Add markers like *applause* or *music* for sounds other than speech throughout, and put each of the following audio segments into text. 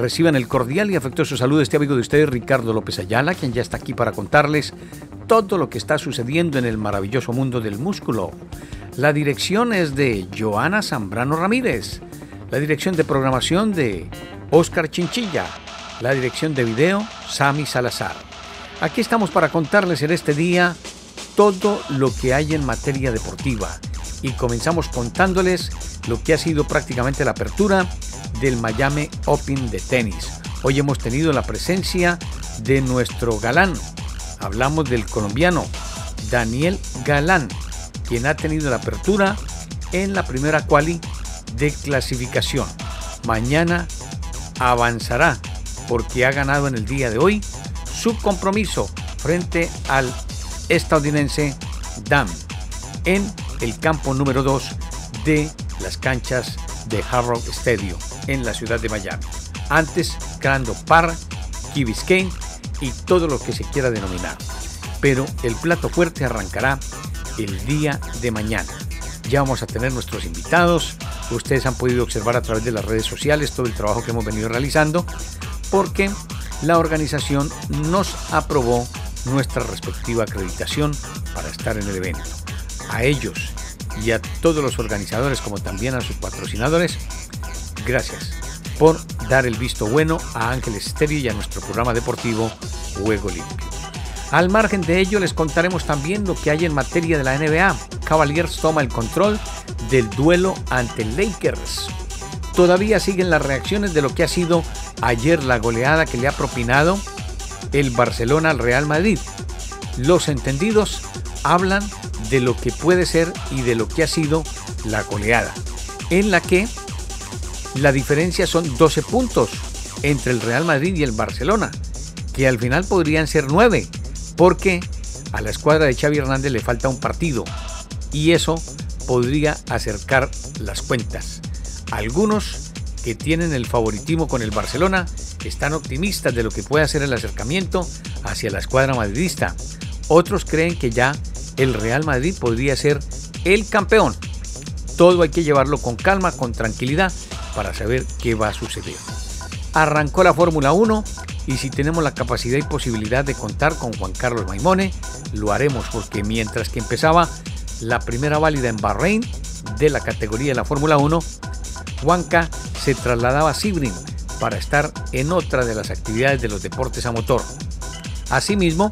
Reciban el cordial y afectuoso saludo de este amigo de ustedes, Ricardo López Ayala, quien ya está aquí para contarles todo lo que está sucediendo en el maravilloso mundo del músculo. La dirección es de Joana Zambrano Ramírez, la dirección de programación de Oscar Chinchilla, la dirección de video Sami Salazar. Aquí estamos para contarles en este día todo lo que hay en materia deportiva y comenzamos contándoles lo que ha sido prácticamente la apertura del Miami Open de tenis. Hoy hemos tenido la presencia de nuestro galán. Hablamos del colombiano Daniel Galán, quien ha tenido la apertura en la primera quali de clasificación. Mañana avanzará porque ha ganado en el día de hoy su compromiso frente al estadounidense Dam en el campo número 2 de las canchas de Hard Rock Stadium en la ciudad de Miami. Antes, creando Par, Key Biscayne y todo lo que se quiera denominar. Pero el plato fuerte arrancará el día de mañana. Ya vamos a tener nuestros invitados. Ustedes han podido observar a través de las redes sociales todo el trabajo que hemos venido realizando porque la organización nos aprobó nuestra respectiva acreditación para estar en el evento. A ellos y a todos los organizadores como también a sus patrocinadores, gracias por dar el visto bueno a Ángel Estéreo y a nuestro programa deportivo Juego Limpio. Al margen de ello les contaremos también lo que hay en materia de la NBA. Cavaliers toma el control del duelo ante Lakers. Todavía siguen las reacciones de lo que ha sido ayer la goleada que le ha propinado el Barcelona al Real Madrid. Los entendidos hablan de lo que puede ser y de lo que ha sido la goleada, en la que la diferencia son 12 puntos entre el Real Madrid y el Barcelona, que al final podrían ser 9, porque a la escuadra de Xavi Hernández le falta un partido y eso podría acercar las cuentas. Algunos que tienen el favoritismo con el Barcelona están optimistas de lo que puede hacer el acercamiento hacia la escuadra madridista. Otros creen que ya el Real Madrid podría ser el campeón. Todo hay que llevarlo con calma, con tranquilidad, para saber qué va a suceder. Arrancó la Fórmula 1 y si tenemos la capacidad y posibilidad de contar con Juan Carlos Maimone, lo haremos porque mientras que empezaba la primera válida en Bahrein de la categoría de la Fórmula 1, Juanca se trasladaba a Sibrin para estar en otra de las actividades de los deportes a motor. Asimismo,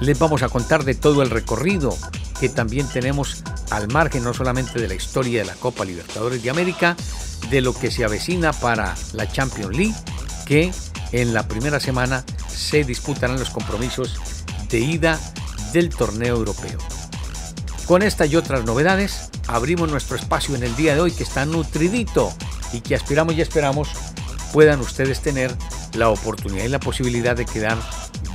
les vamos a contar de todo el recorrido que también tenemos al margen no solamente de la historia de la Copa Libertadores de América, de lo que se avecina para la Champions League, que en la primera semana se disputarán los compromisos de ida del torneo europeo. Con esta y otras novedades, abrimos nuestro espacio en el día de hoy que está nutridito y que aspiramos y esperamos puedan ustedes tener la oportunidad y la posibilidad de quedar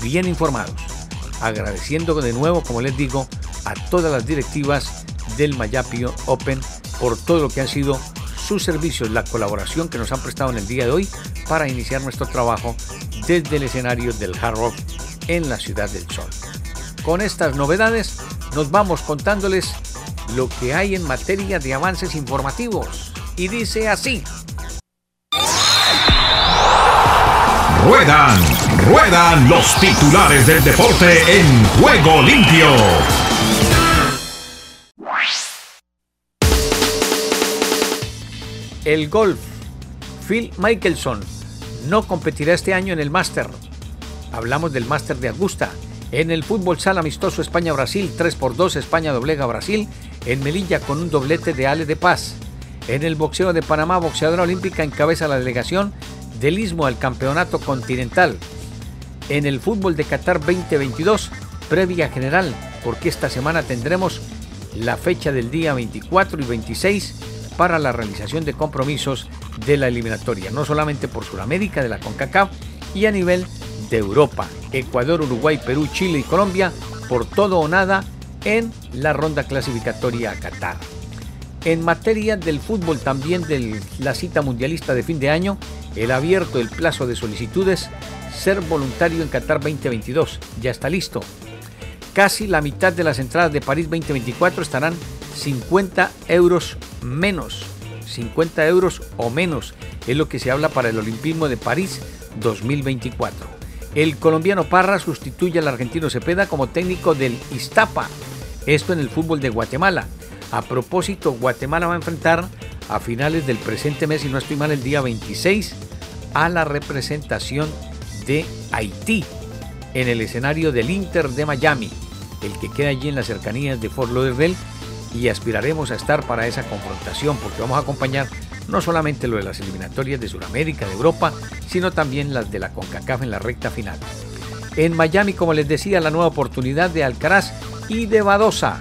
bien informados. Agradeciendo de nuevo, como les digo, a todas las directivas del Mayapio Open por todo lo que han sido sus servicios, la colaboración que nos han prestado en el día de hoy para iniciar nuestro trabajo desde el escenario del Hard Rock en la Ciudad del Sol. Con estas novedades nos vamos contándoles lo que hay en materia de avances informativos. Y dice así. Ruedan, ruedan los titulares del deporte en juego limpio. El golf. Phil Mickelson no competirá este año en el Master. Hablamos del Master de Augusta. En el fútbol sala amistoso España-Brasil 3x2 España doblega Brasil en Melilla con un doblete de Ale de Paz. En el boxeo de Panamá, boxeadora olímpica encabeza la delegación del Istmo al Campeonato Continental. En el fútbol de Qatar 2022, previa general, porque esta semana tendremos la fecha del día 24 y 26 para la realización de compromisos de la eliminatoria, no solamente por Sudamérica de la CONCACAF y a nivel de Europa, Ecuador, Uruguay, Perú, Chile y Colombia, por todo o nada en la ronda clasificatoria a Qatar. En materia del fútbol también de la cita mundialista de fin de año, el abierto el plazo de solicitudes, ser voluntario en Qatar 2022, ya está listo. Casi la mitad de las entradas de París 2024 estarán 50 euros menos. 50 euros o menos es lo que se habla para el Olimpismo de París 2024. El colombiano Parra sustituye al argentino Cepeda como técnico del Iztapa, esto en el fútbol de Guatemala. A propósito, Guatemala va a enfrentar a finales del presente mes, y no estoy mal, el día 26, a la representación de Haití en el escenario del Inter de Miami, el que queda allí en las cercanías de Fort Lauderdale y aspiraremos a estar para esa confrontación porque vamos a acompañar no solamente lo de las eliminatorias de Sudamérica, de Europa, sino también las de la CONCACAF en la recta final. En Miami, como les decía, la nueva oportunidad de Alcaraz y de Badosa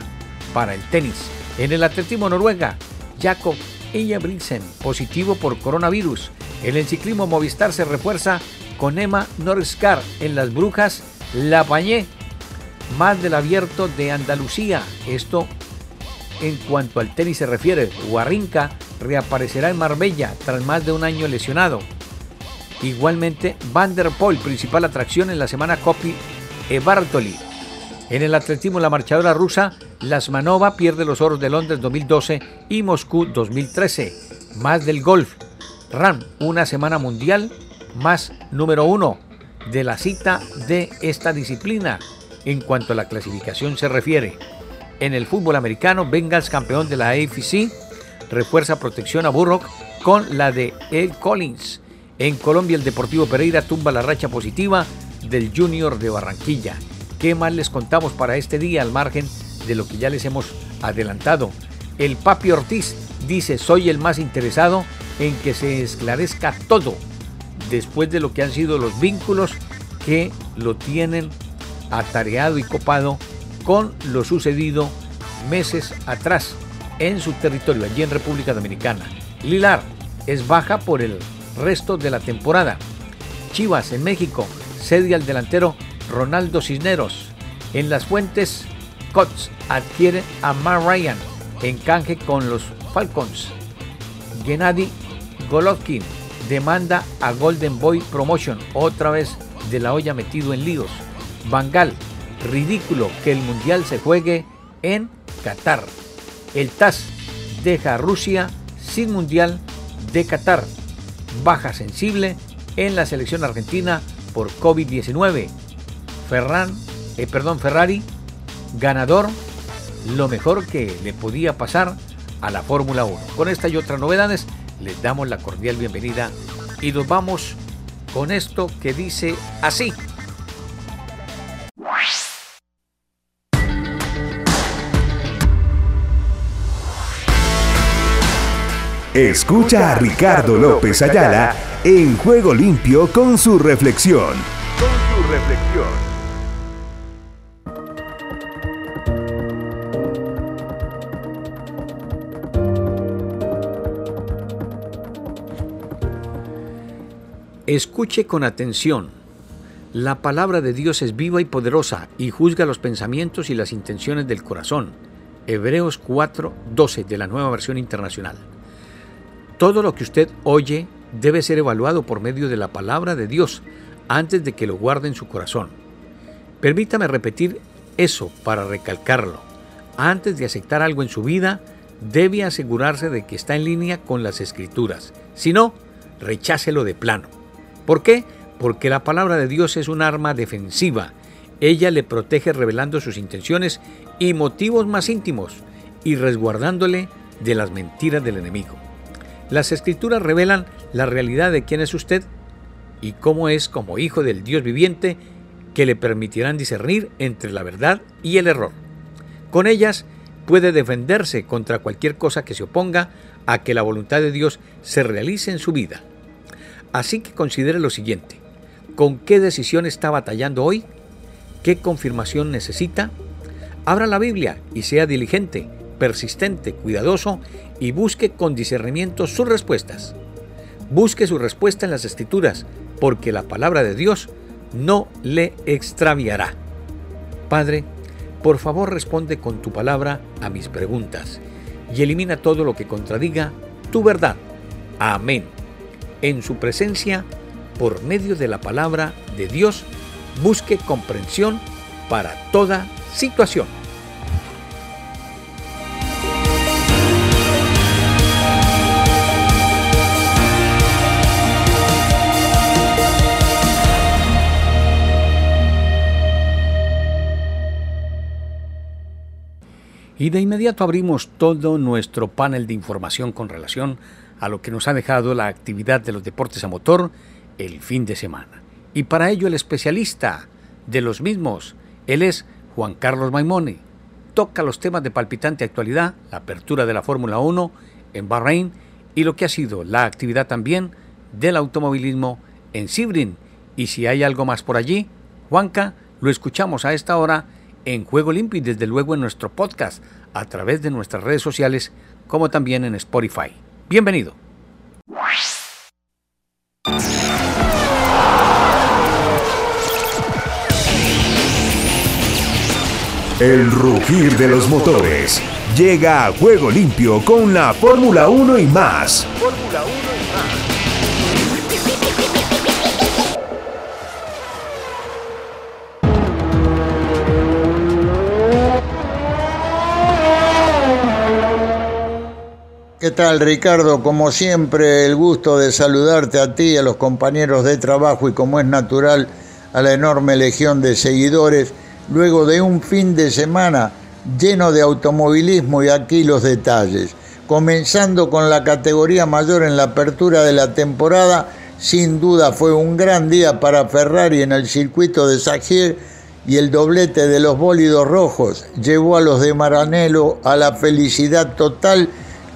para el tenis. En el atletismo Noruega, Jacob Ingebrigtsen, positivo por coronavirus. En el ciclismo Movistar se refuerza con Emma Norskar. En las Brujas, La Pañé, más del abierto de Andalucía. Esto en cuanto al tenis se refiere, Guarrinca reaparecerá en Marbella tras más de un año lesionado. Igualmente, Van der Poel, principal atracción en la semana Copy e Bartoli. En el atletismo, la marchadora rusa Lasmanova pierde los oros de Londres 2012 y Moscú 2013. Más del golf. Ram, una semana mundial, más número uno de la cita de esta disciplina en cuanto a la clasificación se refiere. En el fútbol americano, Bengals campeón de la AFC refuerza protección a Burrock con la de El Collins. En Colombia, el Deportivo Pereira tumba la racha positiva del Junior de Barranquilla. ¿Qué más les contamos para este día al margen de lo que ya les hemos adelantado? El Papi Ortiz dice, soy el más interesado en que se esclarezca todo después de lo que han sido los vínculos que lo tienen atareado y copado con lo sucedido meses atrás en su territorio, allí en República Dominicana. Lilar es baja por el resto de la temporada. Chivas en México cede al delantero Ronaldo Cisneros. En las fuentes, Cots adquiere a Mar Ryan en canje con los Falcons. Gennady Golovkin demanda a Golden Boy Promotion, otra vez de la olla metido en líos. Bangal ridículo que el Mundial se juegue en Qatar. El TAS deja a Rusia sin Mundial de Qatar. Baja sensible en la selección argentina por COVID-19. Ferran, eh, perdón, Ferrari, ganador, lo mejor que le podía pasar a la Fórmula 1. Con esta y otras novedades les damos la cordial bienvenida y nos vamos con esto que dice así. Escucha a Ricardo López Ayala en Juego Limpio con su reflexión. Con su reflexión. Escuche con atención. La palabra de Dios es viva y poderosa y juzga los pensamientos y las intenciones del corazón. Hebreos 4:12 de la nueva versión internacional. Todo lo que usted oye debe ser evaluado por medio de la palabra de Dios antes de que lo guarde en su corazón. Permítame repetir eso para recalcarlo. Antes de aceptar algo en su vida, debe asegurarse de que está en línea con las escrituras. Si no, rechácelo de plano. ¿Por qué? Porque la palabra de Dios es un arma defensiva. Ella le protege revelando sus intenciones y motivos más íntimos y resguardándole de las mentiras del enemigo. Las escrituras revelan la realidad de quién es usted y cómo es como hijo del Dios viviente que le permitirán discernir entre la verdad y el error. Con ellas puede defenderse contra cualquier cosa que se oponga a que la voluntad de Dios se realice en su vida. Así que considere lo siguiente. ¿Con qué decisión está batallando hoy? ¿Qué confirmación necesita? Abra la Biblia y sea diligente, persistente, cuidadoso y busque con discernimiento sus respuestas. Busque su respuesta en las escrituras, porque la palabra de Dios no le extraviará. Padre, por favor responde con tu palabra a mis preguntas y elimina todo lo que contradiga tu verdad. Amén. En su presencia, por medio de la palabra de Dios, busque comprensión para toda situación. Y de inmediato abrimos todo nuestro panel de información con relación a lo que nos ha dejado la actividad de los deportes a motor el fin de semana. Y para ello el especialista de los mismos, él es Juan Carlos Maimone. Toca los temas de palpitante actualidad, la apertura de la Fórmula 1 en Bahrein y lo que ha sido la actividad también del automovilismo en Sibrin. Y si hay algo más por allí, Juanca, lo escuchamos a esta hora en Juego Limpio y desde luego en nuestro podcast a través de nuestras redes sociales como también en Spotify. Bienvenido. El rugir de los motores llega a Juego Limpio con la Fórmula 1 y más. Fórmula 1 ¿Qué tal Ricardo? Como siempre, el gusto de saludarte a ti, a los compañeros de trabajo y como es natural, a la enorme legión de seguidores, luego de un fin de semana lleno de automovilismo y aquí los detalles. Comenzando con la categoría mayor en la apertura de la temporada, sin duda fue un gran día para Ferrari en el circuito de Sagier y el doblete de los bólidos rojos llevó a los de Maranello a la felicidad total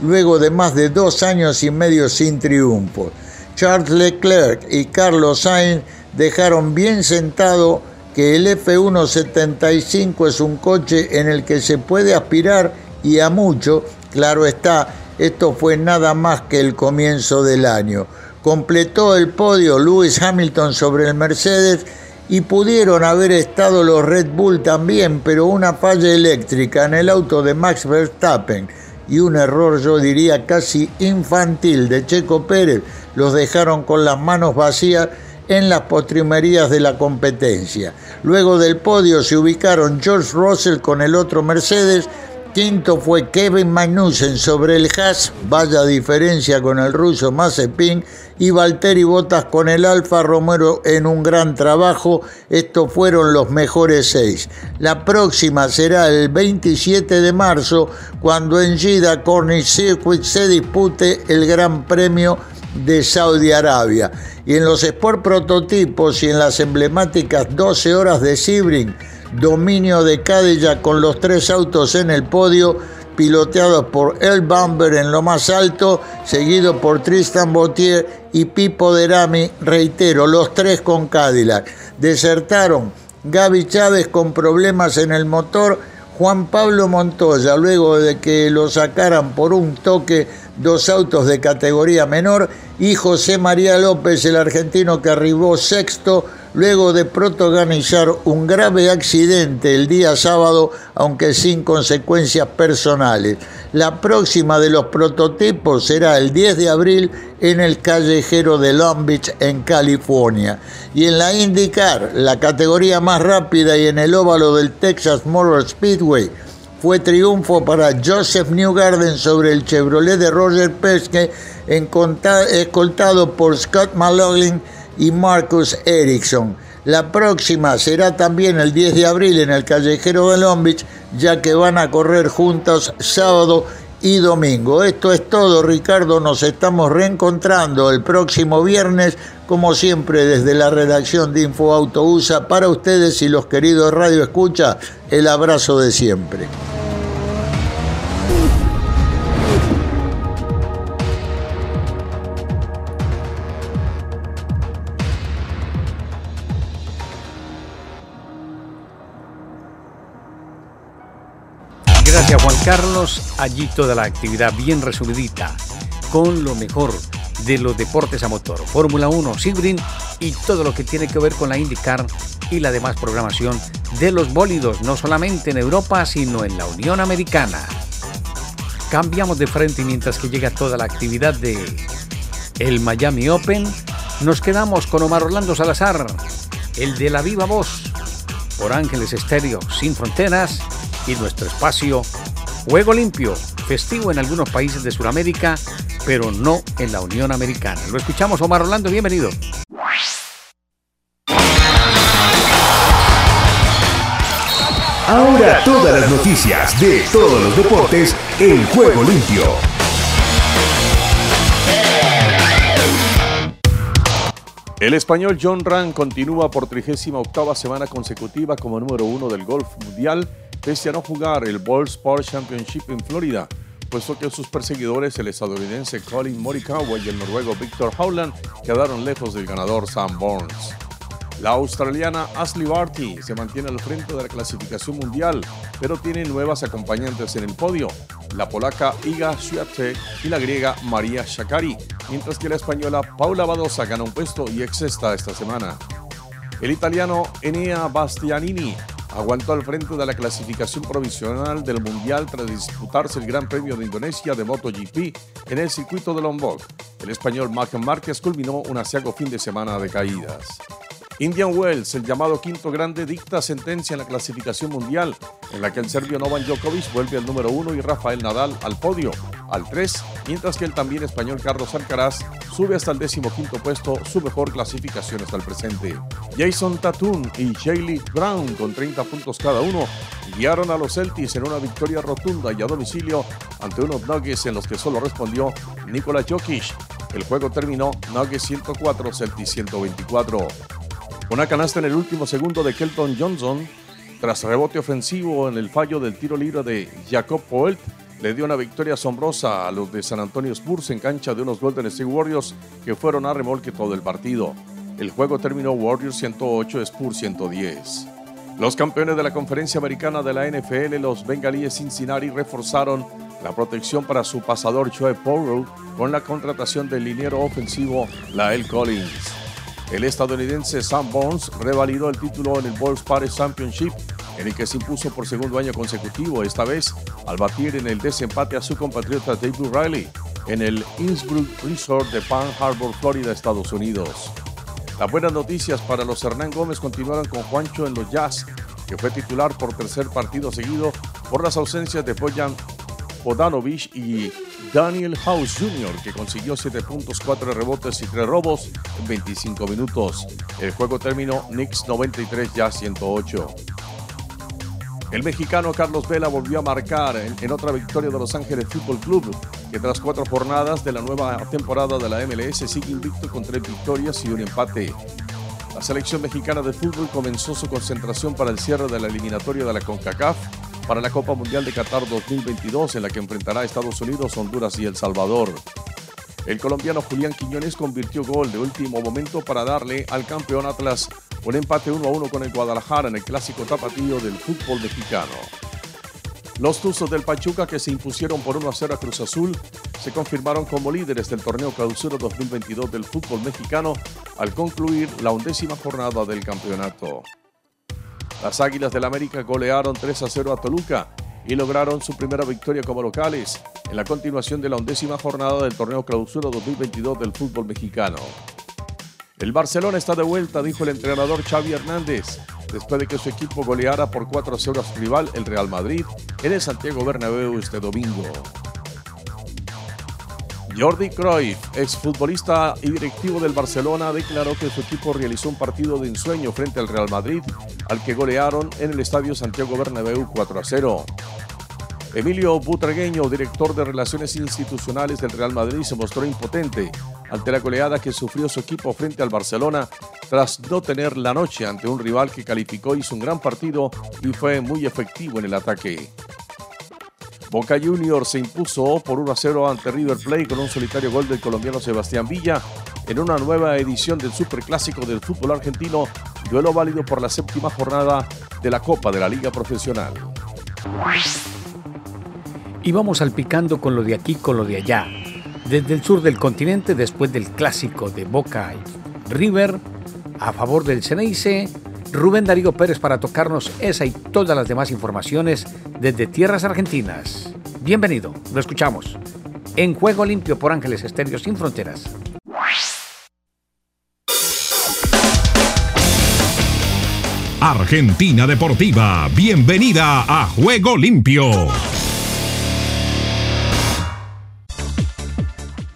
luego de más de dos años y medio sin triunfo. Charles Leclerc y Carlos Sainz dejaron bien sentado que el F175 es un coche en el que se puede aspirar y a mucho, claro está, esto fue nada más que el comienzo del año. Completó el podio Lewis Hamilton sobre el Mercedes y pudieron haber estado los Red Bull también, pero una falla eléctrica en el auto de Max Verstappen y un error yo diría casi infantil de Checo Pérez los dejaron con las manos vacías en las postrimerías de la competencia. Luego del podio se ubicaron George Russell con el otro Mercedes, quinto fue Kevin Magnussen sobre el Haas, vaya diferencia con el ruso Mazepin, y Valtteri Bottas con el Alfa Romero en un gran trabajo. Estos fueron los mejores seis. La próxima será el 27 de marzo, cuando en Jeddah Cornish Circuit se dispute el Gran Premio de Saudi Arabia. Y en los Sport Prototipos y en las emblemáticas 12 horas de Sebring, dominio de Cadillac con los tres autos en el podio, piloteados por El Bamber en lo más alto, seguido por Tristan Bautier y Pipo Derami, reitero, los tres con Cadillac. Desertaron Gaby Chávez con problemas en el motor, Juan Pablo Montoya, luego de que lo sacaran por un toque dos autos de categoría menor, y José María López, el argentino que arribó sexto luego de protagonizar un grave accidente el día sábado, aunque sin consecuencias personales. La próxima de los prototipos será el 10 de abril en el callejero de Long Beach, en California. Y en la IndyCar, la categoría más rápida y en el óvalo del Texas Motor Speedway, fue triunfo para Joseph Newgarden sobre el Chevrolet de Roger Penske, escoltado por Scott Malogin y Marcus Ericsson. La próxima será también el 10 de abril en el callejero de Long Beach, ya que van a correr juntos sábado y domingo. Esto es todo, Ricardo. Nos estamos reencontrando el próximo viernes, como siempre, desde la redacción de InfoAuto USA. Para ustedes y los queridos Radio Escucha, el abrazo de siempre. Carlos, allí toda la actividad bien resumidita, con lo mejor de los deportes a motor, Fórmula 1, Sebring y todo lo que tiene que ver con la IndyCar y la demás programación de los bólidos, no solamente en Europa, sino en la Unión Americana. Cambiamos de frente mientras que llega toda la actividad de el Miami Open, nos quedamos con Omar Orlando Salazar, el de la viva voz, por Ángeles Estéreo Sin Fronteras y nuestro espacio Juego Limpio, festivo en algunos países de Sudamérica, pero no en la Unión Americana. Lo escuchamos, Omar Orlando, bienvenido. Ahora todas las noticias de todos los deportes en Juego Limpio. El español John Ram continúa por 38 semana consecutiva como número uno del golf mundial, pese a no jugar el World Sport Championship en Florida, puesto que sus perseguidores, el estadounidense Colin Morikawa y el noruego Victor Howland, quedaron lejos del ganador Sam Burns. La australiana Ashley Barty se mantiene al frente de la clasificación mundial, pero tiene nuevas acompañantes en el podio, la polaca Iga Swiatek y la griega María Shakari, mientras que la española Paula Badosa gana un puesto y exesta esta semana. El italiano Enea Bastianini aguantó al frente de la clasificación provisional del Mundial tras disputarse el Gran Premio de Indonesia de MotoGP en el circuito de Lombok. El español Marc Márquez culminó un asiago fin de semana de caídas. Indian Wells, el llamado quinto grande, dicta sentencia en la clasificación mundial, en la que el serbio Novan Djokovic vuelve al número uno y Rafael Nadal al podio, al 3, mientras que el también español Carlos Alcaraz sube hasta el décimo quinto puesto, su mejor clasificación hasta el presente. Jason Tatum y Jaylee Brown, con 30 puntos cada uno, guiaron a los Celtics en una victoria rotunda y a domicilio ante unos Nuggets en los que solo respondió Nikola Jokic. El juego terminó Nuggets 104, Celtics 124. Una canasta en el último segundo de Kelton Johnson, tras rebote ofensivo en el fallo del tiro libre de Jacob Poelt, le dio una victoria asombrosa a los de San Antonio Spurs en cancha de unos Golden State Warriors que fueron a remolque todo el partido. El juego terminó Warriors 108, Spurs 110. Los campeones de la conferencia americana de la NFL, los bengalíes Cincinnati, reforzaron la protección para su pasador Joe Porro con la contratación del liniero ofensivo Lael Collins. El estadounidense Sam Bones revalidó el título en el World Party Championship, en el que se impuso por segundo año consecutivo, esta vez al batir en el desempate a su compatriota David Riley en el Innsbruck Resort de Palm Harbor, Florida, Estados Unidos. Las buenas noticias para los Hernán Gómez continuaron con Juancho en los Jazz, que fue titular por tercer partido seguido por las ausencias de Bojan Podanovic y Daniel House Jr., que consiguió 7 puntos, 4 rebotes y 3 robos en 25 minutos. El juego terminó Knicks 93 ya 108. El mexicano Carlos Vela volvió a marcar en, otra victoria de Los Ángeles Fútbol Club, que tras cuatro jornadas de la nueva temporada de la MLS sigue invicto con tres victorias y un empate. La selección mexicana de fútbol comenzó su concentración para el cierre de la eliminatoria de la CONCACAF para la Copa Mundial de Qatar 2022 en la que enfrentará a Estados Unidos, Honduras y El Salvador. El colombiano Julián Quiñones convirtió gol de último momento para darle al campeón Atlas un empate 1 a 1 con el Guadalajara en el clásico tapatío del fútbol mexicano. Los Tuzos del Pachuca que se impusieron por 1 a 0 a Cruz Azul se confirmaron como líderes del torneo Clausura 2022 del fútbol mexicano al concluir la undécima jornada del campeonato. Las Águilas del América golearon 3 a 0 a Toluca y lograron su primera victoria como locales en la continuación de la undécima jornada del torneo Clausura 2022 del fútbol mexicano. El Barcelona está de vuelta, dijo el entrenador Xavi Hernández, después de que su equipo goleara por 4 a 0 a su rival, el Real Madrid, en el Santiago Bernabéu este domingo. Jordi Cruyff, exfutbolista y directivo del Barcelona, declaró que su equipo realizó un partido de ensueño frente al Real Madrid, al que golearon en el Estadio Santiago Bernabéu 4 a 0. Emilio Butragueño, director de Relaciones Institucionales del Real Madrid, se mostró impotente ante la goleada que sufrió su equipo frente al Barcelona tras no tener la noche ante un rival que calificó hizo un gran partido y fue muy efectivo en el ataque. Boca Juniors se impuso por 1 a 0 ante River Plate con un solitario gol del colombiano Sebastián Villa en una nueva edición del Superclásico del fútbol argentino, duelo válido por la séptima jornada de la Copa de la Liga Profesional. Y vamos salpicando con lo de aquí, con lo de allá. Desde el sur del continente, después del clásico de Boca y River, a favor del Ceneice, Rubén Darío Pérez para tocarnos esa y todas las demás informaciones desde tierras argentinas. Bienvenido, lo escuchamos. En Juego Limpio por Ángeles Estéreo Sin Fronteras. Argentina Deportiva, bienvenida a Juego Limpio.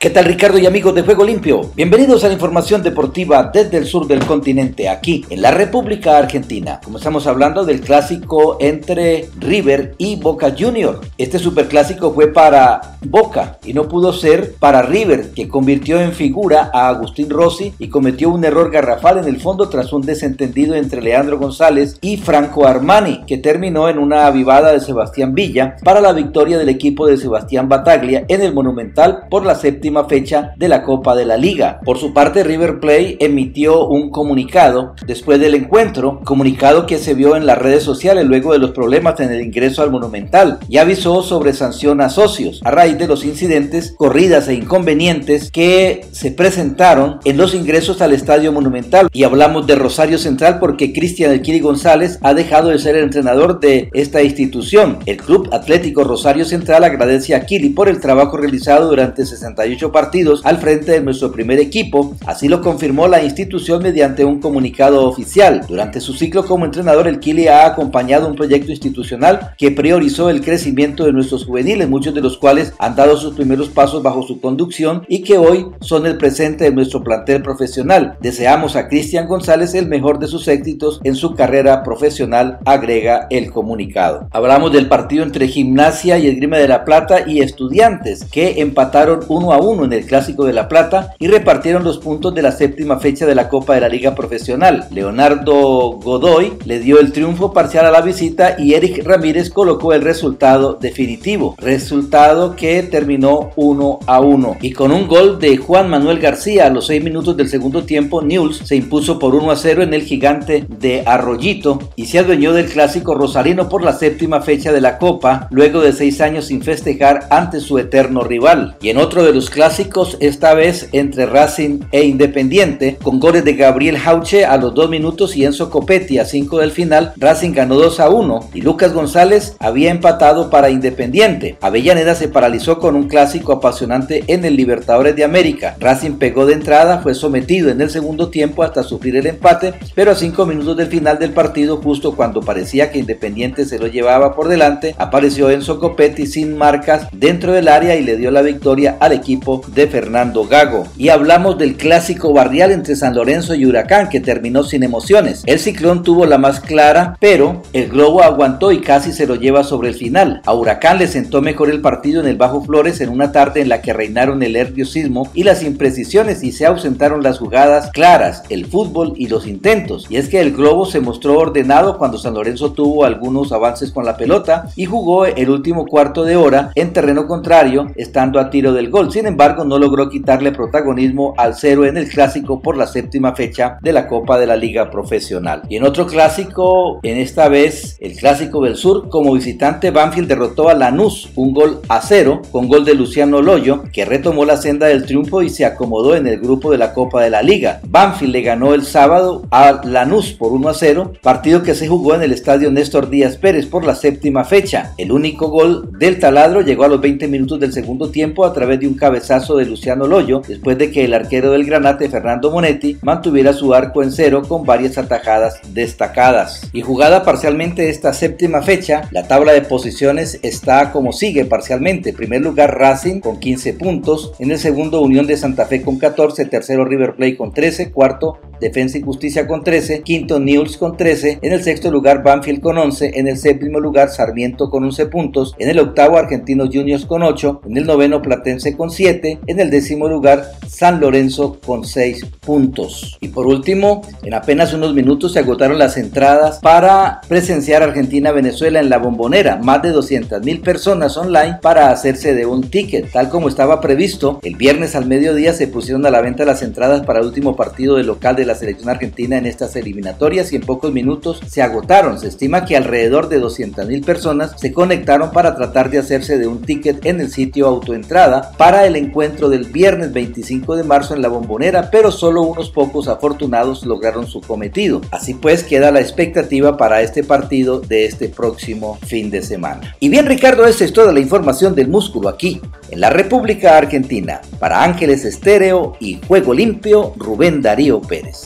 ¿Qué tal Ricardo y amigos de Juego Limpio? Bienvenidos a la información deportiva desde el sur del continente, aquí en la República Argentina. Como estamos hablando del clásico entre River y Boca Junior. Este superclásico fue para Boca y no pudo ser para River, que convirtió en figura a Agustín Rossi y cometió un error garrafal en el fondo tras un desentendido entre Leandro González y Franco Armani, que terminó en una avivada de Sebastián Villa para la victoria del equipo de Sebastián Bataglia en el Monumental por la séptima fecha de la Copa de la Liga. Por su parte, River Plate emitió un comunicado después del encuentro, comunicado que se vio en las redes sociales luego de los problemas en el ingreso al Monumental y avisó sobre sanción a socios a raíz de los incidentes, corridas e inconvenientes que se presentaron en los ingresos al Estadio Monumental. Y hablamos de Rosario Central porque Cristian Elquiri González ha dejado de ser el entrenador de esta institución. El Club Atlético Rosario Central agradece a Kili por el trabajo realizado durante 68 partidos al frente de nuestro primer equipo, así lo confirmó la institución mediante un comunicado oficial. Durante su ciclo como entrenador, el Kili ha acompañado un proyecto institucional que priorizó el crecimiento de nuestros juveniles, muchos de los cuales han dado sus primeros pasos bajo su conducción y que hoy son el presente de nuestro plantel profesional. Deseamos a Cristian González el mejor de sus éxitos en su carrera profesional, agrega el comunicado. Hablamos del partido entre Gimnasia y Esgrima de la Plata y Estudiantes, que empataron uno a uno en el Clásico de La Plata y repartieron los puntos de la séptima fecha de la Copa de la Liga Profesional. Leonardo Godoy le dio el triunfo parcial a la visita y Eric Ramírez colocó el resultado definitivo, resultado que terminó 1 a 1. Y con un gol de Juan Manuel García a los 6 minutos del segundo tiempo, News se impuso por 1 a 0 en el gigante de Arroyito y se adueñó del clásico rosarino por la séptima fecha de la Copa, luego de 6 años sin festejar ante su eterno rival. Y en otro de los clásicos, esta vez entre Racing e Independiente, con goles de Gabriel Jauche a los 2 minutos y Enzo Copetti a 5 del final, Racing ganó 2 a 1 y Lucas González había empatado para Independiente. Avellaneda se paralizó con un clásico apasionante en el Libertadores de América. Racing pegó de entrada, fue sometido en el segundo tiempo hasta sufrir el empate, pero a 5 minutos del final del partido, justo cuando parecía que Independiente se lo llevaba por delante, apareció Enzo Copetti sin marcas dentro del área y le dio la victoria al equipo de Fernando Gago. Y hablamos del clásico barrial entre San Lorenzo y Huracán que terminó sin emociones. El ciclón tuvo la más clara, pero el globo aguantó y casi se lo lleva sobre el final. A Huracán le sentó mejor el partido en el Bajo Flores en una tarde en la que reinaron el nerviosismo y las imprecisiones y se ausentaron las jugadas claras, el fútbol y los intentos. Y es que el globo se mostró ordenado cuando San Lorenzo tuvo algunos avances con la pelota y jugó el último cuarto de hora en terreno contrario, estando a tiro del gol. Sin embargo, no logró quitarle protagonismo al cero en el clásico por la séptima fecha de la Copa de la Liga Profesional. Y en otro clásico, en esta vez el clásico del sur, como visitante Banfield derrotó a Lanús un gol a cero con gol de Luciano Loyo que retomó la senda del triunfo y se acomodó en el grupo de la Copa de la Liga. Banfield le ganó el sábado a Lanús por 1 a 0, partido que se jugó en el estadio Néstor Díaz Pérez por la séptima fecha. El único gol del taladro llegó a los 20 minutos del segundo tiempo a través de un cabezazo de Luciano Loyo después de que el arquero del Granate Fernando Monetti mantuviera su arco en cero con varias atajadas destacadas. Y jugada parcialmente esta séptima fecha, la tabla de posiciones está como sigue parcialmente. primer lugar Racing con 15 puntos, en el segundo Unión de Santa Fe con 14, tercero River Plate con 13, cuarto Defensa y Justicia con 13, quinto Newell's con 13, en el sexto lugar Banfield con 11, en el séptimo lugar Sarmiento con 11 puntos, en el octavo Argentinos Juniors con 8, en el noveno Platense con 7, en el décimo lugar San Lorenzo con 6 puntos. Y por último, en apenas unos minutos se agotaron las entradas para presenciar Argentina-Venezuela en la bombonera, más de 200 mil personas online para hacerse de un ticket, tal como estaba previsto. El viernes al mediodía se pusieron a la venta las entradas para el último partido de local de la selección argentina en estas eliminatorias y en pocos minutos se agotaron. Se estima que alrededor de 200.000 personas se conectaron para tratar de hacerse de un ticket en el sitio autoentrada para el encuentro del viernes 25 de marzo en la bombonera, pero solo unos pocos afortunados lograron su cometido. Así pues, queda la expectativa para este partido de este próximo fin de semana. Y bien, Ricardo, esta es toda la información del músculo aquí, en la República Argentina. Para Ángeles Estéreo y Juego Limpio, Rubén Darío Pérez.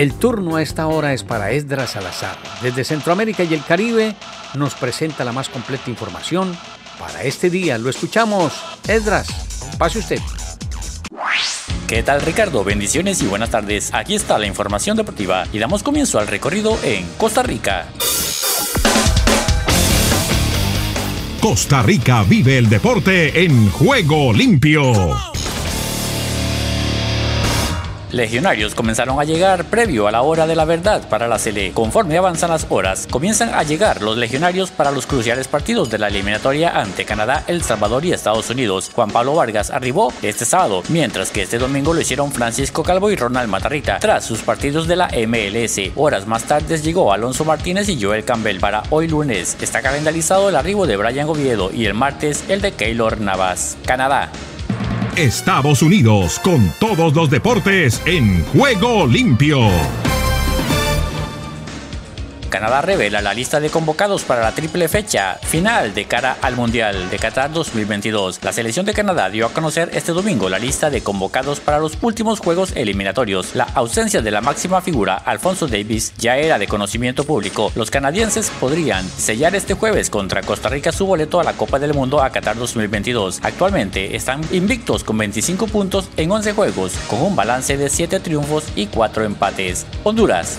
El turno a esta hora es para Esdras Salazar. Desde Centroamérica y el Caribe nos presenta la más completa información para este día. Lo escuchamos. Esdras, pase usted. ¿Qué tal Ricardo? Bendiciones y buenas tardes. Aquí está la información deportiva y damos comienzo al recorrido en Costa Rica. Costa Rica vive el deporte en juego limpio. Legionarios comenzaron a llegar previo a la hora de la verdad para la Sele. Conforme avanzan las horas, comienzan a llegar los legionarios para los cruciales partidos de la eliminatoria ante Canadá, El Salvador y Estados Unidos. Juan Pablo Vargas arribó este sábado, mientras que este domingo lo hicieron Francisco Calvo y Ronald Matarrita tras sus partidos de la MLS. Horas más tarde llegó Alonso Martínez y Joel Campbell para hoy lunes. Está calendarizado el arribo de Brian Oviedo y el martes el de Keylor Navas. Canadá Estados Unidos con todos los deportes en juego limpio. Canadá revela la lista de convocados para la triple fecha final de cara al Mundial de Qatar 2022. La selección de Canadá dio a conocer este domingo la lista de convocados para los últimos juegos eliminatorios. La ausencia de la máxima figura, Alfonso Davis, ya era de conocimiento público. Los canadienses podrían sellar este jueves contra Costa Rica su boleto a la Copa del Mundo a Qatar 2022. Actualmente están invictos con 25 puntos en 11 juegos, con un balance de 7 triunfos y 4 empates. Honduras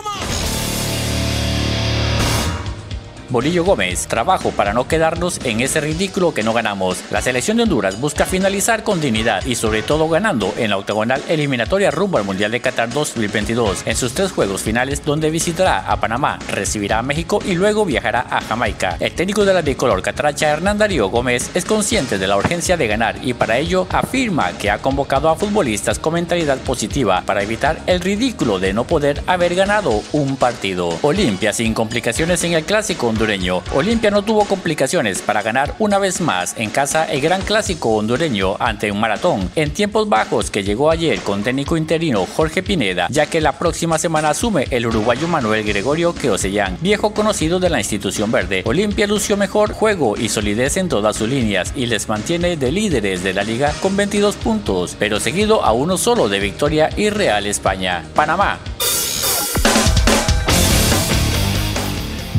Bolillo Gómez, trabajo para no quedarnos en ese ridículo que no ganamos. La selección de Honduras busca finalizar con dignidad y sobre todo ganando en la octagonal eliminatoria rumbo al Mundial de Qatar 2022 en sus tres juegos finales donde visitará a Panamá, recibirá a México y luego viajará a Jamaica. El técnico de la bicolor catracha Hernán Darío Gómez es consciente de la urgencia de ganar y para ello afirma que ha convocado a futbolistas con mentalidad positiva para evitar el ridículo de no poder haber ganado un partido. Olimpia sin complicaciones en el clásico Olimpia no tuvo complicaciones para ganar una vez más en casa el gran clásico hondureño ante un maratón en tiempos bajos que llegó ayer con técnico interino Jorge Pineda, ya que la próxima semana asume el uruguayo Manuel Gregorio Queosellán, viejo conocido de la institución verde. Olimpia lució mejor juego y solidez en todas sus líneas y les mantiene de líderes de la liga con 22 puntos, pero seguido a uno solo de Victoria y Real España. Panamá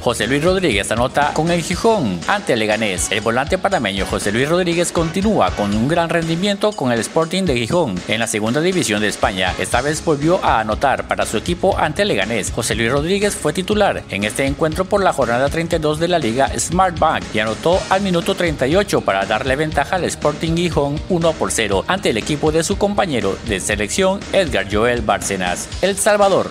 José Luis Rodríguez anota con el Gijón ante Leganés. El volante panameño José Luis Rodríguez continúa con un gran rendimiento con el Sporting de Gijón en la segunda división de España. Esta vez volvió a anotar para su equipo ante Leganés. José Luis Rodríguez fue titular en este encuentro por la jornada 32 de la Liga Smart Bank y anotó al minuto 38 para darle ventaja al Sporting Gijón 1 por 0 ante el equipo de su compañero de selección Edgar Joel Bárcenas. El Salvador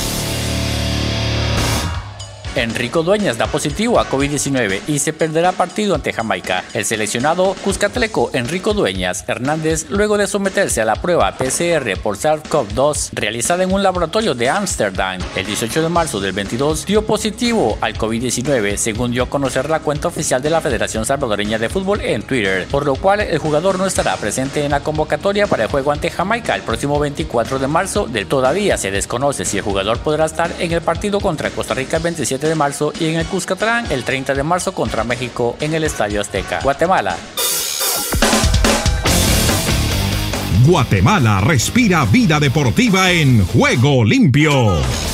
Enrico Dueñas da positivo a COVID-19 y se perderá partido ante Jamaica. El seleccionado cuscatleco Enrico Dueñas Hernández, luego de someterse a la prueba PCR por SARS-CoV-2 realizada en un laboratorio de Ámsterdam el 18 de marzo del 22, dio positivo al COVID-19, según dio a conocer la cuenta oficial de la Federación Salvadoreña de Fútbol en Twitter, por lo cual el jugador no estará presente en la convocatoria para el juego ante Jamaica el próximo 24 de marzo. Del todavía se desconoce si el jugador podrá estar en el partido contra Costa Rica el 27 de marzo y en el Cuscatlán el 30 de marzo contra México en el Estadio Azteca. Guatemala. Guatemala respira vida deportiva en juego limpio.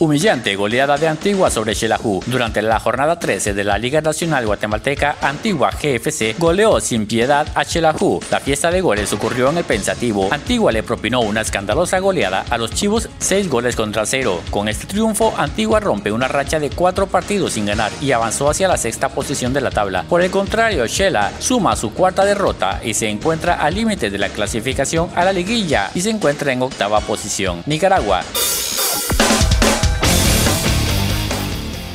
Humillante goleada de Antigua sobre Xelajú. Durante la jornada 13 de la Liga Nacional Guatemalteca, Antigua GFC goleó sin piedad a Xelajú. La fiesta de goles ocurrió en el Pensativo. Antigua le propinó una escandalosa goleada a los Chivos 6 goles contra 0. Con este triunfo, Antigua rompe una racha de 4 partidos sin ganar y avanzó hacia la sexta posición de la tabla. Por el contrario, Shela suma su cuarta derrota y se encuentra al límite de la clasificación a la liguilla y se encuentra en octava posición. Nicaragua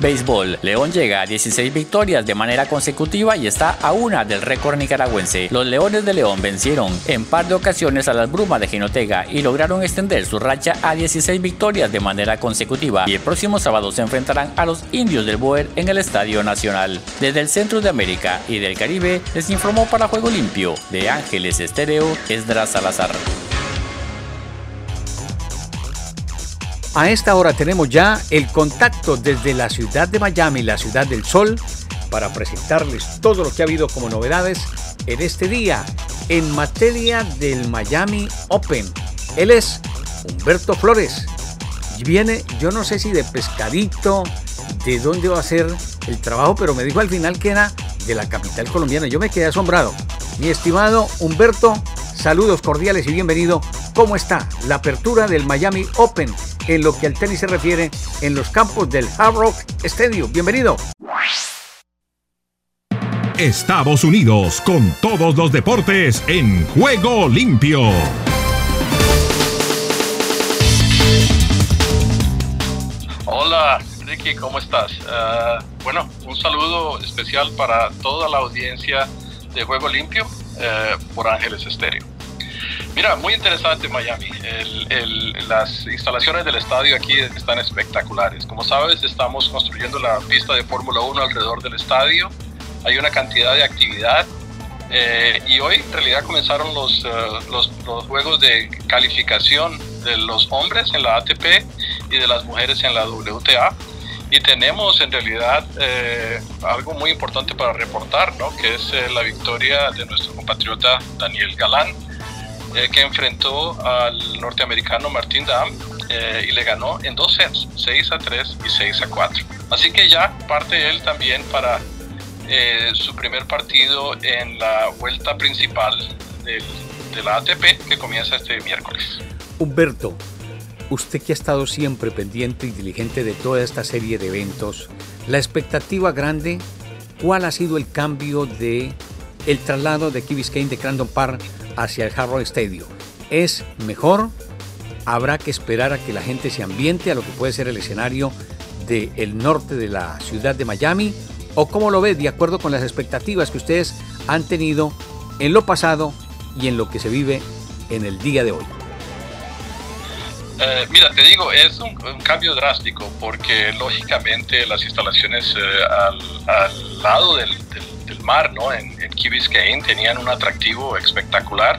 Béisbol. León llega a 16 victorias de manera consecutiva y está a una del récord nicaragüense. Los Leones de León vencieron en par de ocasiones a las Brumas de Jinotega y lograron extender su racha a 16 victorias de manera consecutiva. Y el próximo sábado se enfrentarán a los Indios del Boer en el Estadio Nacional. Desde el centro de América y del Caribe les informó para Juego Limpio de Ángeles Estéreo Esdras Salazar. A esta hora tenemos ya el contacto desde la ciudad de Miami, la ciudad del sol, para presentarles todo lo que ha habido como novedades en este día en materia del Miami Open. Él es Humberto Flores. Viene, yo no sé si de pescadito, de dónde va a ser el trabajo, pero me dijo al final que era de la capital colombiana. Yo me quedé asombrado. Mi estimado Humberto, saludos cordiales y bienvenido. ¿Cómo está la apertura del Miami Open en lo que al tenis se refiere en los campos del Hard Rock Stadium. Bienvenido. Estados Unidos con todos los deportes en juego limpio. Hola, Ricky, ¿cómo estás? Uh, bueno, un saludo especial para toda la audiencia de Juego Limpio uh, por Ángeles Estéreo. Mira, muy interesante Miami. las instalaciones del estadio aquí están espectaculares. Como sabes, estamos construyendo la pista de Fórmula 1 alrededor del estadio. Hay una cantidad de actividad. Eh, y hoy en realidad comenzaron los, eh, los, los, juegos de calificación de los hombres en la ATP y de las mujeres en la WTA. Y tenemos en realidad eh, algo muy importante para reportar, ¿no? que es la victoria de nuestro compatriota Daniel Galán eh, que enfrentó al norteamericano Martin Dam eh, y le ganó en dos sets, 6 a 3 y 6 a 4. Así que ya parte él también para eh, su primer partido en la vuelta principal de la ATP que comienza este miércoles. Humberto, usted que ha estado siempre pendiente y diligente de toda esta serie de eventos, la expectativa grande, ¿cuál ha sido el cambio de el traslado de Key Biscayne de Crandon Park hacia el Harrow Stadium. ¿Es mejor? Habrá que esperar a que la gente se ambiente a lo que puede ser el escenario del norte de la ciudad de Miami. ¿O cómo lo ve de acuerdo con las expectativas que ustedes han tenido en lo pasado y en lo que se vive en el día de hoy? Eh, mira, te digo, es un, cambio drástico porque lógicamente las instalaciones eh, al, lado del, mar, ¿no? En, en Key Biscayne tenían un atractivo espectacular,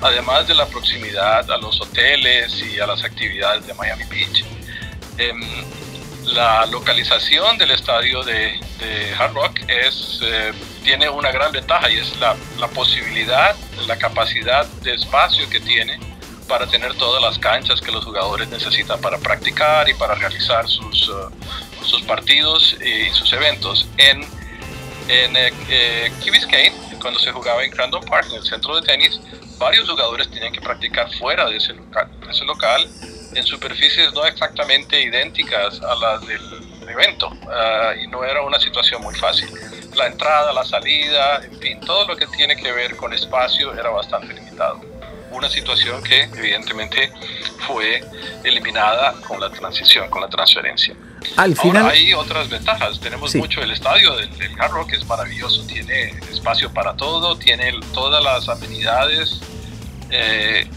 además de la proximidad a los hoteles y a las actividades de Miami Beach. Em, la localización del estadio de, Hard Rock es, eh, tiene una gran ventaja y es la, la, posibilidad, la capacidad de espacio que tiene para tener todas las canchas que los jugadores necesitan para practicar y para realizar sus, uh, sus partidos y sus eventos. En en eh, Key Biscayne, cuando se jugaba en Crandon Park, en el centro de tenis, varios jugadores tenían que practicar fuera de ese local, ese local en superficies no exactamente idénticas a las del evento ah, y no era una situación muy fácil. La entrada, la salida, en fin, todo lo que tiene que ver con espacio era bastante limitado. Una situación que evidentemente fue eliminada con la transición, con la transferencia. Al final hay otras ventajas. Tenemos mucho el estadio del, del Hard que es maravilloso. Tiene espacio para todo, tiene todas las amenidades eh,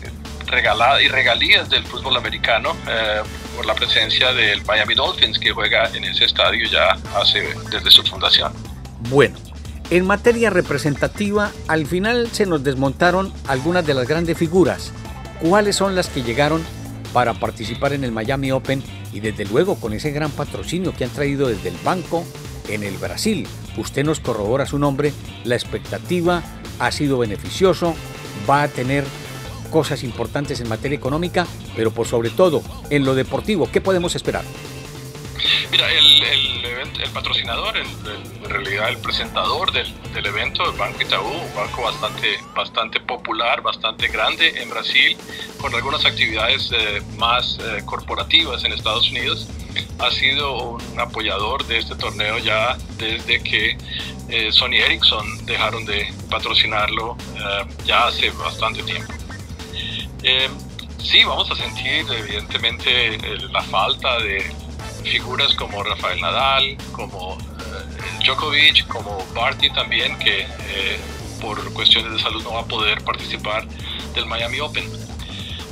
regaladas y regalías del fútbol americano eh, por la presencia del Miami Dolphins que juega en ese estadio ya hace desde su fundación. Bueno, en materia representativa, al final se nos desmontaron algunas de las grandes figuras. ¿Cuáles son las que llegaron para participar en el Miami Open y desde luego con ese gran patrocinio que han traído desde el banco en el Brasil. Usted nos corrobora su nombre, la expectativa ha sido beneficioso, va a tener cosas importantes en materia económica, pero por sobre todo en lo deportivo. ¿Qué podemos esperar? Mira, el, el, patrocinador, en realidad el presentador del, del, evento, el Banco Itaú, un banco bastante, bastante popular, bastante grande en Brasil, con algunas actividades eh, más eh, corporativas en Estados Unidos, ha sido un apoyador de este torneo ya desde que eh, Sony Ericsson dejaron de patrocinarlo ya hace bastante tiempo. sí, vamos a sentir evidentemente la falta de figuras como Rafael Nadal, como eh, Djokovic, como Barty también, que eh, por cuestiones de salud no va a poder participar del Miami Open.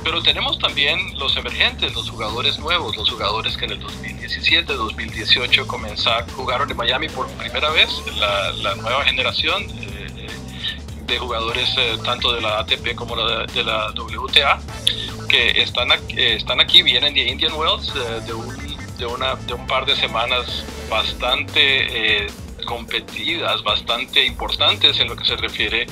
Pero tenemos también los emergentes, los jugadores nuevos, los jugadores que en el 2017, 2018 comenzaron, jugaron en Miami por primera vez, la, nueva generación eh, de jugadores tanto de la ATP como de la WTA, que están, están aquí, vienen de Indian Wells, de un de, una, de un par de semanas bastante eh, competidas, bastante importantes en lo que se refiere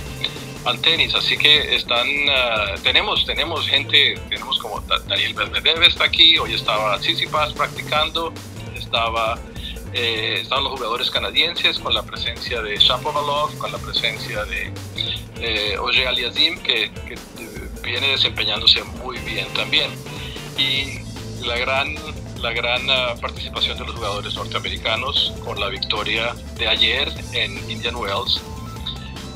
al tenis. Así que están, ah, tenemos, tenemos gente, tenemos como Daniel Medvedev está aquí, hoy estaba Tsitsipas practicando, estaba, eh, estaban los jugadores canadienses con la presencia de Shapovalov, con la presencia de eh, Aliazim, que, que viene desempeñándose muy bien también. Y la gran la gran ah, participación de los jugadores norteamericanos con la victoria de ayer en Indian Wells,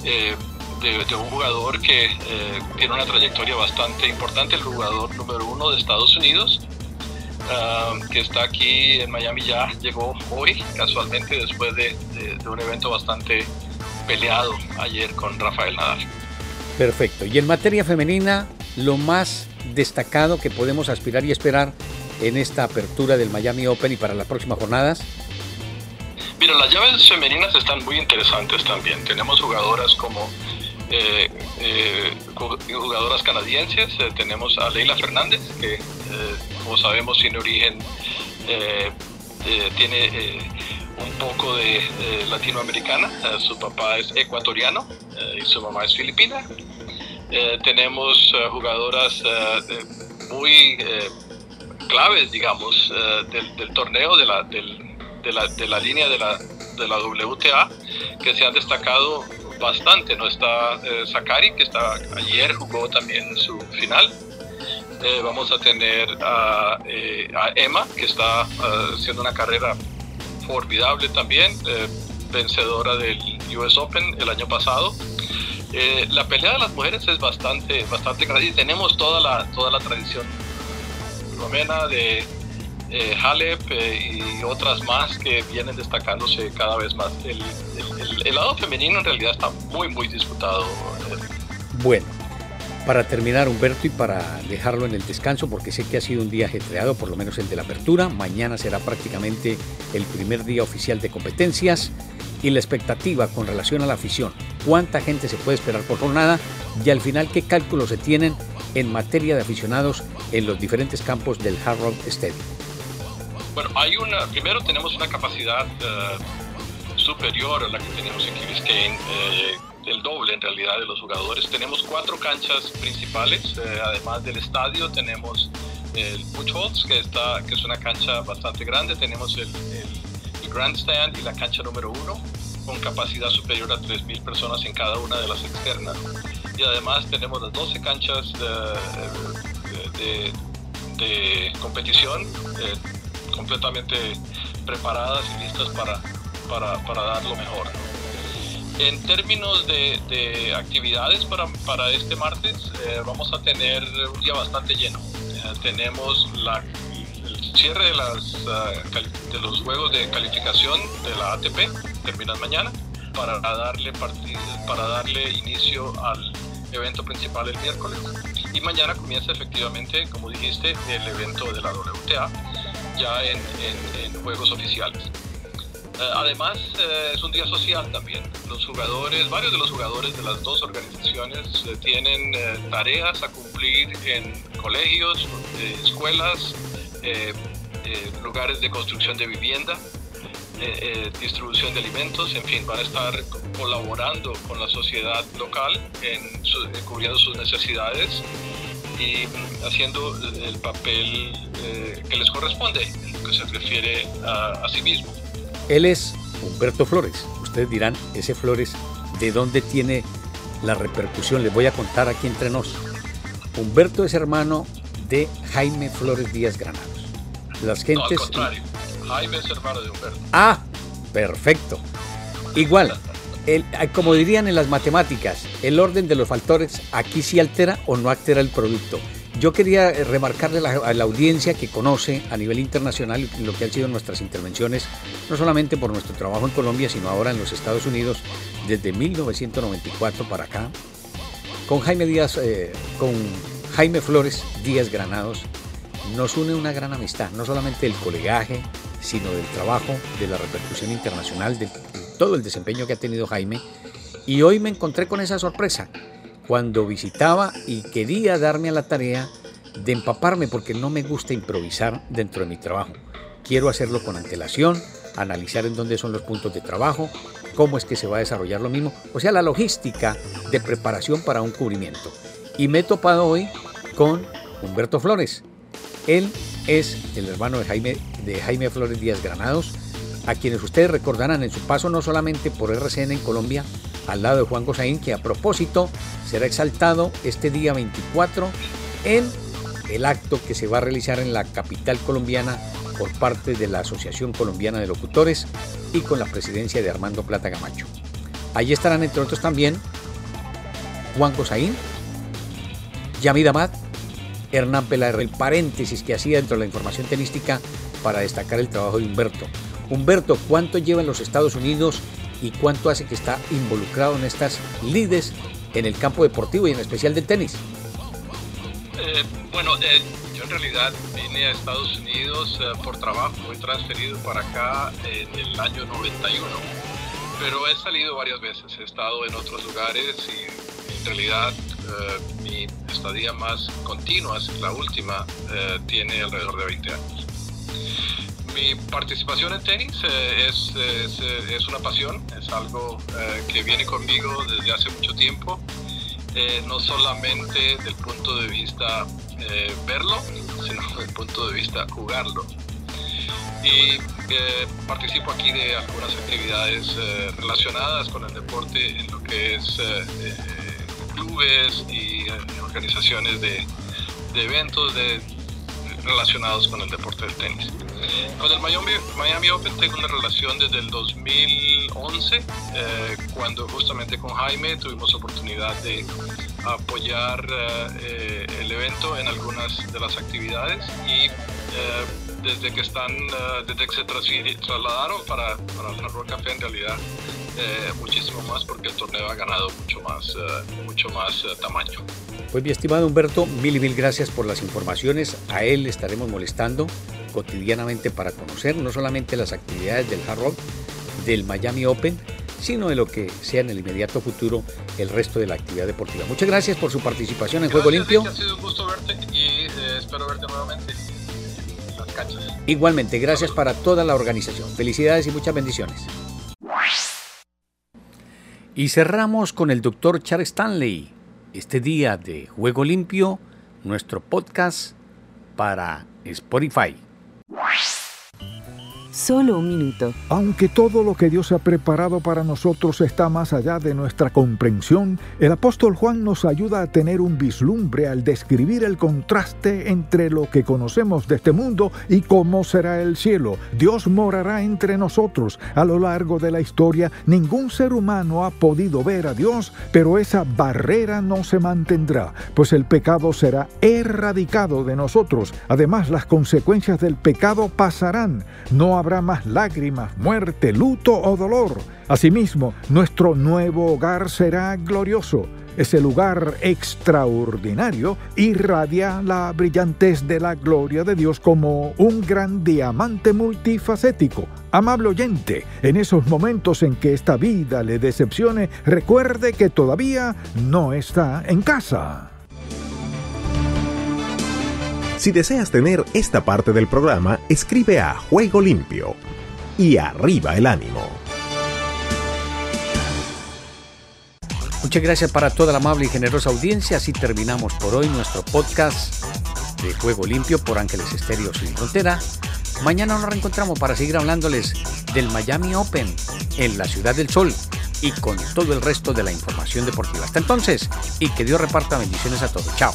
eh, de, un jugador que eh, tiene una trayectoria bastante importante, el jugador número uno de Estados Unidos, ah, que está aquí en Miami ya, llegó hoy, casualmente después de, de un evento bastante peleado ayer con Rafael Nadal. Perfecto. Y en materia femenina, lo más destacado que podemos aspirar y esperar en esta apertura del Miami Open y para las próximas jornadas? Mira, las llaves femeninas están muy interesantes también. Tenemos jugadoras como eh, eh, jugadoras canadienses. Eh, tenemos a Leila Fernández, que como sabemos tiene origen, tiene un poco de latinoamericana. su papá es ecuatoriano y su mamá es filipina. tenemos jugadoras muy claves, digamos, eh, del, torneo, de la, de, la, de la línea de la, de la WTA, que se han destacado bastante. No está eh, Sakari, que está, ayer jugó también su final. Eh, vamos a tener a, a, Emma, que está haciendo una carrera formidable también, vencedora del US Open el año pasado. la pelea de las mujeres es bastante, bastante grande y tenemos toda la, toda la tradición de eh, Halep eh, y otras más que vienen destacándose cada vez más. El, lado femenino en realidad está muy, muy disputado. Bueno, para terminar, Humberto, y para dejarlo en el descanso, porque sé que ha sido un día ajetreado, por lo menos el de la apertura. Mañana será prácticamente el primer día oficial de competencias y la expectativa con relación a la afición. ¿Cuánta gente se puede esperar por jornada? Y al final, ¿qué cálculos se tienen en materia de aficionados en los diferentes campos del Hard Rock Stadium? Bueno, hay una, primero tenemos una capacidad eh, superior a la que tenemos en Key el doble en realidad de los jugadores. Tenemos cuatro canchas principales, eh, además del estadio tenemos el Butch que, que es una cancha bastante grande, tenemos el, el, Grandstand y la cancha número uno, con capacidad superior a 3.000 personas en cada una de las externas. Y además tenemos las 12 canchas de, competición eh, completamente preparadas y listas para, para dar lo mejor. En términos de, de actividades para, para, este martes, eh, vamos a tener un día bastante lleno. Eh, tenemos el cierre de, las, de los juegos de calificación de la ATP, terminan mañana, para darle, para darle inicio al evento principal el miércoles. Y mañana comienza efectivamente, como dijiste, el evento de la WTA, ya en, juegos oficiales. Eh, además, eh, es un día social también. Los jugadores, varios de los jugadores de las dos organizaciones eh, tienen tareas a cumplir en colegios, escuelas, lugares de construcción de vivienda distribución de alimentos, en fin, van a estar colaborando con la sociedad local en, cubriendo sus necesidades y haciendo el papel que les corresponde, que se refiere a, a sí mismo. Él es Humberto Flores. Ustedes dirán, ese Flores, ¿de dónde tiene la repercusión? Les voy a contar aquí entre nos. Humberto es hermano de Jaime Flores Díaz Granados. Las gentes. al contrario. Jaime es hermano de Humberto. Ah, perfecto. Igual, el, como dirían en las matemáticas, el orden de los factores aquí sí altera o no altera el producto. Yo quería eh, remarcarle a la, audiencia que conoce a nivel internacional lo que han sido nuestras intervenciones, no solamente por nuestro trabajo en Colombia, sino ahora en los Estados Unidos, desde 1994 para acá, con Jaime Díaz, eh, con Jaime Flores Díaz Granados, nos une una gran amistad, no solamente del colegaje, sino del trabajo, de la repercusión internacional, de todo el desempeño que ha tenido Jaime. Y hoy me encontré con esa sorpresa cuando visitaba y quería darme a la tarea de empaparme porque no me gusta improvisar dentro de mi trabajo. Quiero hacerlo con antelación, analizar en dónde son los puntos de trabajo, cómo es que se va a desarrollar lo mismo, o sea, la logística de preparación para un cubrimiento. Y me he topado hoy con Humberto Flores. Él es el hermano de Jaime, de Jaime Flores Díaz Granados, a quienes ustedes recordarán en su paso no solamente por RCN en Colombia, al lado de Juan Gosaín, que a propósito será exaltado este día 24 en el acto que se va a realizar en la capital colombiana por parte de la Asociación Colombiana de Locutores y con la presidencia de Armando Plata Gamacho. Allí estarán entre otros también Juan Gosaín, Yamid Amad, Hernán Pelar, el paréntesis que hacía dentro de la información tenística para destacar el trabajo de Humberto. Humberto, ¿cuánto lleva en los Estados Unidos y cuánto hace que está involucrado en estas lides en el campo deportivo y en especial del tenis? Eh, bueno, eh, yo en realidad vine a Estados Unidos eh, por trabajo, fui transferido para acá en el año 91, pero he salido varias veces, he estado en otros lugares y en realidad mi estadía más continua, la última, tiene alrededor de 20 años mi participación en tenis eh, es, eh, es, una pasión, es algo eh, que viene conmigo desde hace mucho tiempo, no solamente desde el punto de vista verlo, sino *laughs* desde el punto de vista jugarlo. Y participo aquí de algunas actividades relacionadas con el deporte en lo que es clubes y organizaciones de, de eventos de, relacionados con el deporte del tenis. Con el Miami, Miami Open tengo una relación desde el 2011, eh, cuando justamente con Jaime tuvimos oportunidad de apoyar eh, el evento en algunas de las actividades y eh, desde que están, desde que se trasladaron para, para el Rock Café en realidad muchísimo más porque el torneo ha ganado mucho más, mucho más tamaño. Pues mi estimado Humberto, mil y mil gracias por las informaciones. A él estaremos molestando cotidianamente para conocer no solamente las actividades del Hard Rock, del Miami Open, sino de lo que sea en el inmediato futuro el resto de la actividad deportiva. Muchas gracias por su participación en Juego Limpio. Ha sido un gusto verte y eh, espero verte nuevamente en las canchas. Igualmente, gracias para toda la organización. Felicidades y muchas bendiciones. Y cerramos con el doctor Charles Stanley este día de Juego Limpio, nuestro podcast para Spotify. Solo un minuto. Aunque todo lo que Dios ha preparado para nosotros está más allá de nuestra comprensión, el apóstol Juan nos ayuda a tener un vislumbre al describir el contraste entre lo que conocemos de este mundo y cómo será el cielo. Dios morará entre nosotros. A lo largo de la historia, ningún ser humano ha podido ver a Dios, pero esa barrera no se mantendrá, pues el pecado será erradicado de nosotros. Además, las consecuencias del pecado pasarán. No habrá más lágrimas, muerte, luto o dolor. Asimismo, nuestro nuevo hogar será glorioso. Ese lugar extraordinario irradia la brillantez de la gloria de Dios como un gran diamante multifacético. Amable oyente, en esos momentos en que esta vida le decepcione, recuerde que todavía no está en casa. Si deseas tener esta parte del programa, escribe a Juego Limpio y arriba el ánimo. Muchas gracias para toda la amable y generosa audiencia. Así terminamos por hoy nuestro podcast de Juego Limpio por Ángeles Estéreo Sin Frontera. Mañana nos reencontramos para seguir hablándoles del Miami Open en la Ciudad del Sol y con todo el resto de la información deportiva. Hasta entonces, y que Dios reparta bendiciones a todos. Chao.